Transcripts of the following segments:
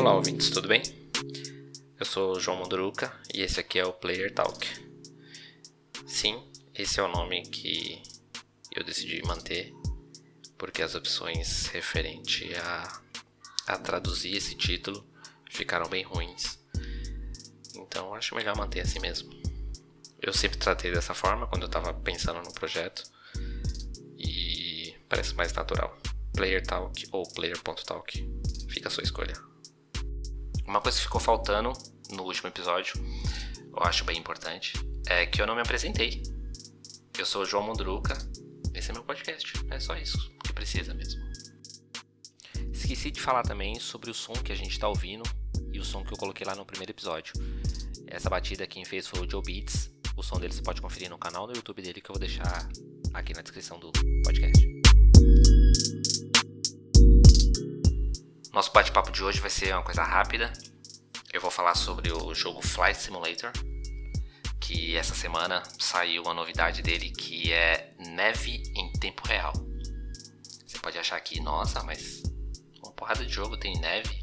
Olá, ouvintes, tudo bem? Eu sou o João Munduruca e esse aqui é o Player Talk. Sim, esse é o nome que eu decidi manter porque as opções referente a, a traduzir esse título ficaram bem ruins. Então acho melhor manter assim mesmo. Eu sempre tratei dessa forma quando eu estava pensando no projeto e parece mais natural. Player Talk ou Player.talk, fica a sua escolha. Uma coisa que ficou faltando no último episódio, eu acho bem importante, é que eu não me apresentei. Eu sou o João Mondruca, esse é meu podcast, é só isso que precisa mesmo. Esqueci de falar também sobre o som que a gente está ouvindo e o som que eu coloquei lá no primeiro episódio. Essa batida quem fez foi o Joe Beats. O som dele você pode conferir no canal no YouTube dele que eu vou deixar aqui na descrição do podcast. Nosso bate-papo de hoje vai ser uma coisa rápida. Eu vou falar sobre o jogo Flight Simulator, que essa semana saiu uma novidade dele que é neve em tempo real. Você pode achar que, nossa, mas uma porrada de jogo tem neve.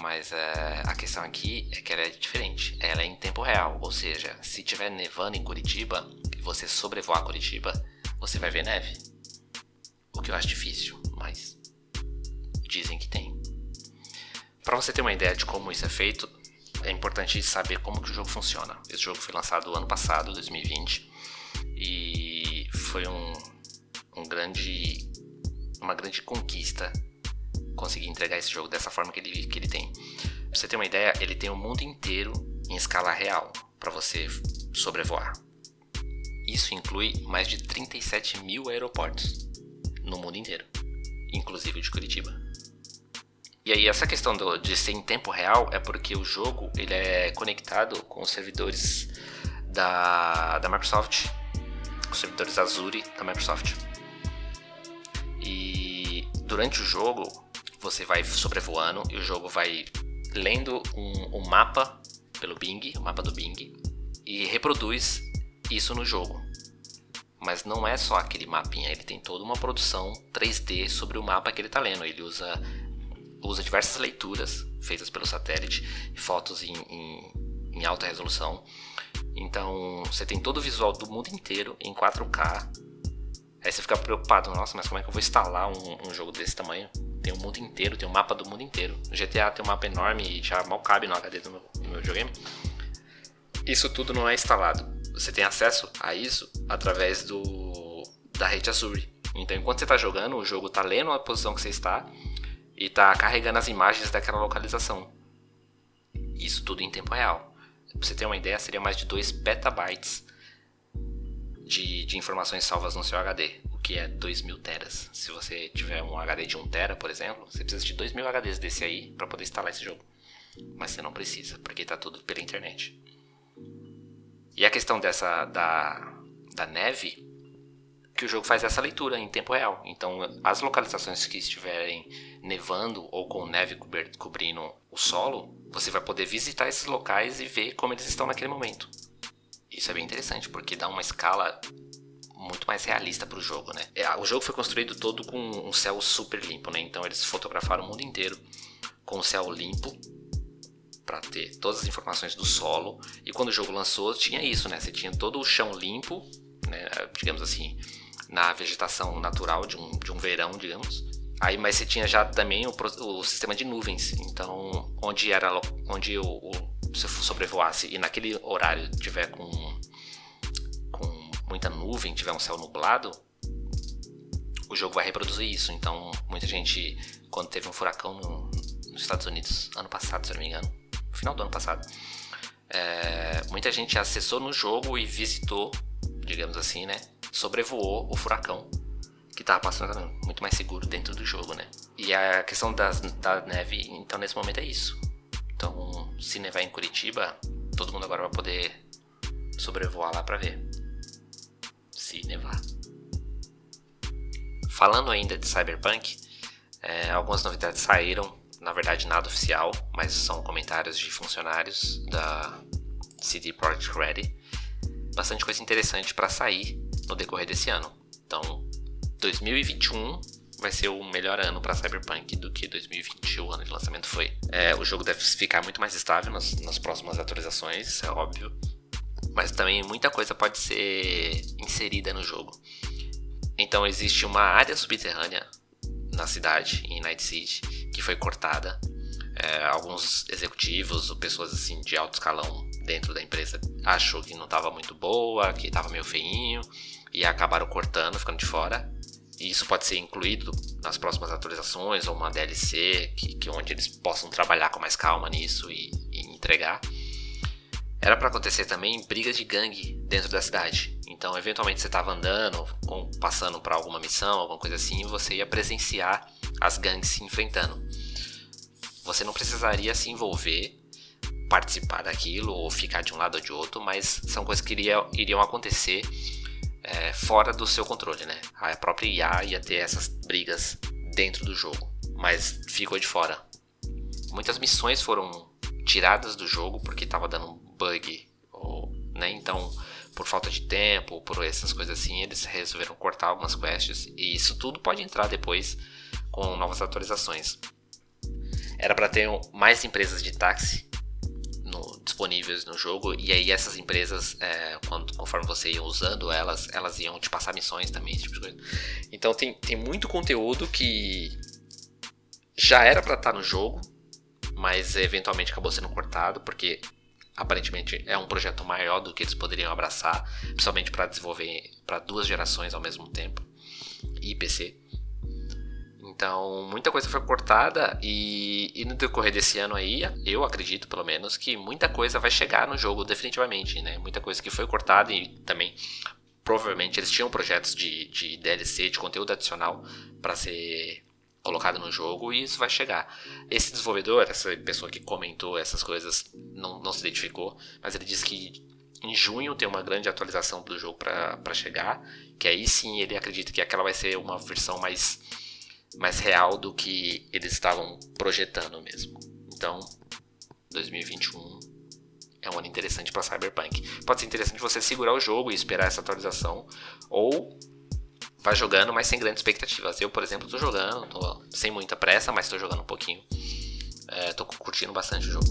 Mas é, a questão aqui é que ela é diferente. Ela é em tempo real, ou seja, se tiver nevando em Curitiba e você sobrevoar Curitiba, você vai ver neve. O que eu acho difícil, dizem que tem. Para você ter uma ideia de como isso é feito, é importante saber como que o jogo funciona. Esse jogo foi lançado ano passado, 2020, e foi um, um grande, uma grande conquista conseguir entregar esse jogo dessa forma que ele, que ele tem. Pra você ter uma ideia, ele tem o mundo inteiro em escala real para você sobrevoar. Isso inclui mais de 37 mil aeroportos no mundo inteiro, inclusive o de Curitiba. E aí essa questão do, de ser em tempo real é porque o jogo ele é conectado com os servidores da, da Microsoft, os servidores Azure da Microsoft. E durante o jogo você vai sobrevoando e o jogo vai lendo um, um mapa pelo Bing, o mapa do Bing, e reproduz isso no jogo. Mas não é só aquele mapinha, ele tem toda uma produção 3D sobre o mapa que ele está lendo. Ele usa usa diversas leituras feitas pelo satélite, fotos em, em, em alta resolução. Então você tem todo o visual do mundo inteiro em 4K. Aí você fica preocupado, nossa, mas como é que eu vou instalar um, um jogo desse tamanho? Tem o mundo inteiro, tem o mapa do mundo inteiro. O GTA tem um mapa enorme e já mal cabe no HD do meu, do meu videogame. Isso tudo não é instalado. Você tem acesso a isso através do da rede Azure. Então, enquanto você está jogando, o jogo está lendo a posição que você está e está carregando as imagens daquela localização. Isso tudo em tempo real. Pra você ter uma ideia, seria mais de 2 petabytes de, de informações salvas no seu HD, o que é 2 mil teras. Se você tiver um HD de 1 tera, por exemplo, você precisa de 2 mil HDs desse aí para poder instalar esse jogo. Mas você não precisa, porque está tudo pela internet. E a questão dessa da, da neve que o jogo faz essa leitura em tempo real. Então, as localizações que estiverem nevando ou com neve cobrindo o solo, você vai poder visitar esses locais e ver como eles estão naquele momento. Isso é bem interessante, porque dá uma escala muito mais realista para o jogo, né? É, o jogo foi construído todo com um céu super limpo, né? Então eles fotografaram o mundo inteiro com o céu limpo para ter todas as informações do solo. E quando o jogo lançou, tinha isso, né? Você tinha todo o chão limpo, né? digamos assim, na vegetação natural de um, de um verão, digamos. Aí, mas você tinha já também o, o sistema de nuvens. Então, onde era onde o, o você sobrevoasse e naquele horário tiver com, com muita nuvem, tiver um céu nublado, o jogo vai reproduzir isso. Então, muita gente, quando teve um furacão no, nos Estados Unidos ano passado, se não me engano, final do ano passado, é, muita gente acessou no jogo e visitou, digamos assim, né? Sobrevoou o furacão que estava passando muito mais seguro dentro do jogo, né? E a questão das, da neve, então nesse momento é isso. Então, se nevar em Curitiba, todo mundo agora vai poder sobrevoar lá para ver. Se nevar. Falando ainda de Cyberpunk, é, algumas novidades saíram. Na verdade, nada oficial, mas são comentários de funcionários da CD Projekt Red. Bastante coisa interessante para sair no decorrer desse ano. Então, 2021 vai ser o melhor ano para Cyberpunk do que 2020, o ano de lançamento foi. É, o jogo deve ficar muito mais estável nas, nas próximas atualizações, é óbvio. Mas também muita coisa pode ser inserida no jogo. Então existe uma área subterrânea na cidade, em Night City, que foi cortada. É, alguns executivos ou pessoas assim de alto escalão dentro da empresa achou que não estava muito boa, que estava meio feinho e acabaram cortando, ficando de fora. E isso pode ser incluído nas próximas atualizações ou uma DLC que, que onde eles possam trabalhar com mais calma nisso e, e entregar. Era para acontecer também brigas de gangue dentro da cidade. Então, eventualmente você estava andando, passando para alguma missão, alguma coisa assim, e você ia presenciar as gangues se enfrentando. Você não precisaria se envolver, participar daquilo ou ficar de um lado ou de outro, mas são coisas que iria, iriam acontecer é, fora do seu controle, né? A própria IA ia ter essas brigas dentro do jogo, mas ficou de fora. Muitas missões foram tiradas do jogo porque estava dando um bug, ou, né? Então, por falta de tempo, por essas coisas assim, eles resolveram cortar algumas quests e isso tudo pode entrar depois com novas atualizações. Era para ter mais empresas de táxi disponíveis no jogo e aí essas empresas, é, quando, conforme você ia usando elas, elas iam te passar missões também, esse tipo de coisa. Então tem, tem muito conteúdo que já era para estar tá no jogo, mas eventualmente acabou sendo cortado porque aparentemente é um projeto maior do que eles poderiam abraçar, principalmente para desenvolver para duas gerações ao mesmo tempo e PC. Então, muita coisa foi cortada e, e, no decorrer desse ano aí, eu acredito pelo menos que muita coisa vai chegar no jogo definitivamente, né? Muita coisa que foi cortada e também provavelmente eles tinham projetos de, de DLC, de conteúdo adicional para ser colocado no jogo e isso vai chegar. Esse desenvolvedor, essa pessoa que comentou essas coisas, não, não se identificou, mas ele disse que em junho tem uma grande atualização do jogo para chegar, que aí sim ele acredita que aquela vai ser uma versão mais mais real do que eles estavam projetando mesmo. Então, 2021 é um ano interessante para Cyberpunk. Pode ser interessante você segurar o jogo e esperar essa atualização, ou vai jogando, mas sem grandes expectativas. Eu, por exemplo, estou jogando, tô sem muita pressa, mas estou jogando um pouquinho. Estou é, curtindo bastante o jogo.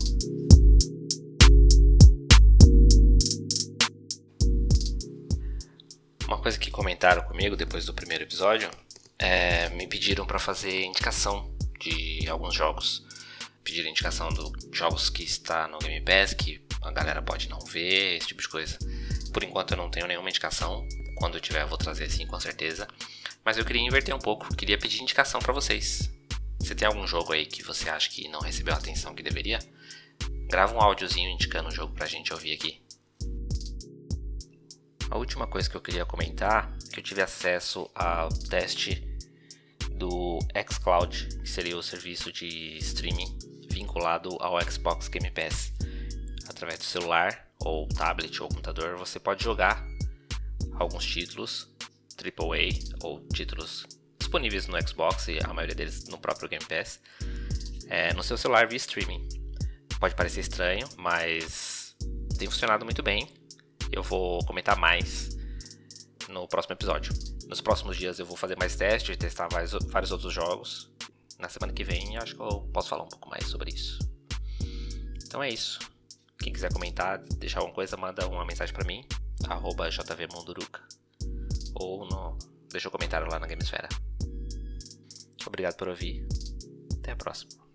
Uma coisa que comentaram comigo depois do primeiro episódio é, me pediram para fazer indicação de alguns jogos. Pediram indicação de jogos que está no Game Pass, que a galera pode não ver, esse tipo de coisa. Por enquanto eu não tenho nenhuma indicação. Quando eu tiver, eu vou trazer sim, com certeza. Mas eu queria inverter um pouco, queria pedir indicação para vocês. Você tem algum jogo aí que você acha que não recebeu a atenção que deveria? Grava um áudiozinho indicando o jogo pra gente ouvir aqui. A última coisa que eu queria comentar, que eu tive acesso ao teste do xCloud, que seria o serviço de streaming vinculado ao Xbox Game Pass. Através do celular, ou tablet, ou computador, você pode jogar alguns títulos AAA ou títulos disponíveis no Xbox e a maioria deles no próprio Game Pass é, no seu celular via streaming. Pode parecer estranho, mas tem funcionado muito bem. Eu vou comentar mais no próximo episódio. Nos próximos dias eu vou fazer mais testes, testar vários, vários outros jogos. Na semana que vem acho que eu posso falar um pouco mais sobre isso. Então é isso. Quem quiser comentar, deixar alguma coisa, manda uma mensagem para mim, jvmunduruca. Ou no, deixa um comentário lá na Gamesfera. Obrigado por ouvir. Até a próxima.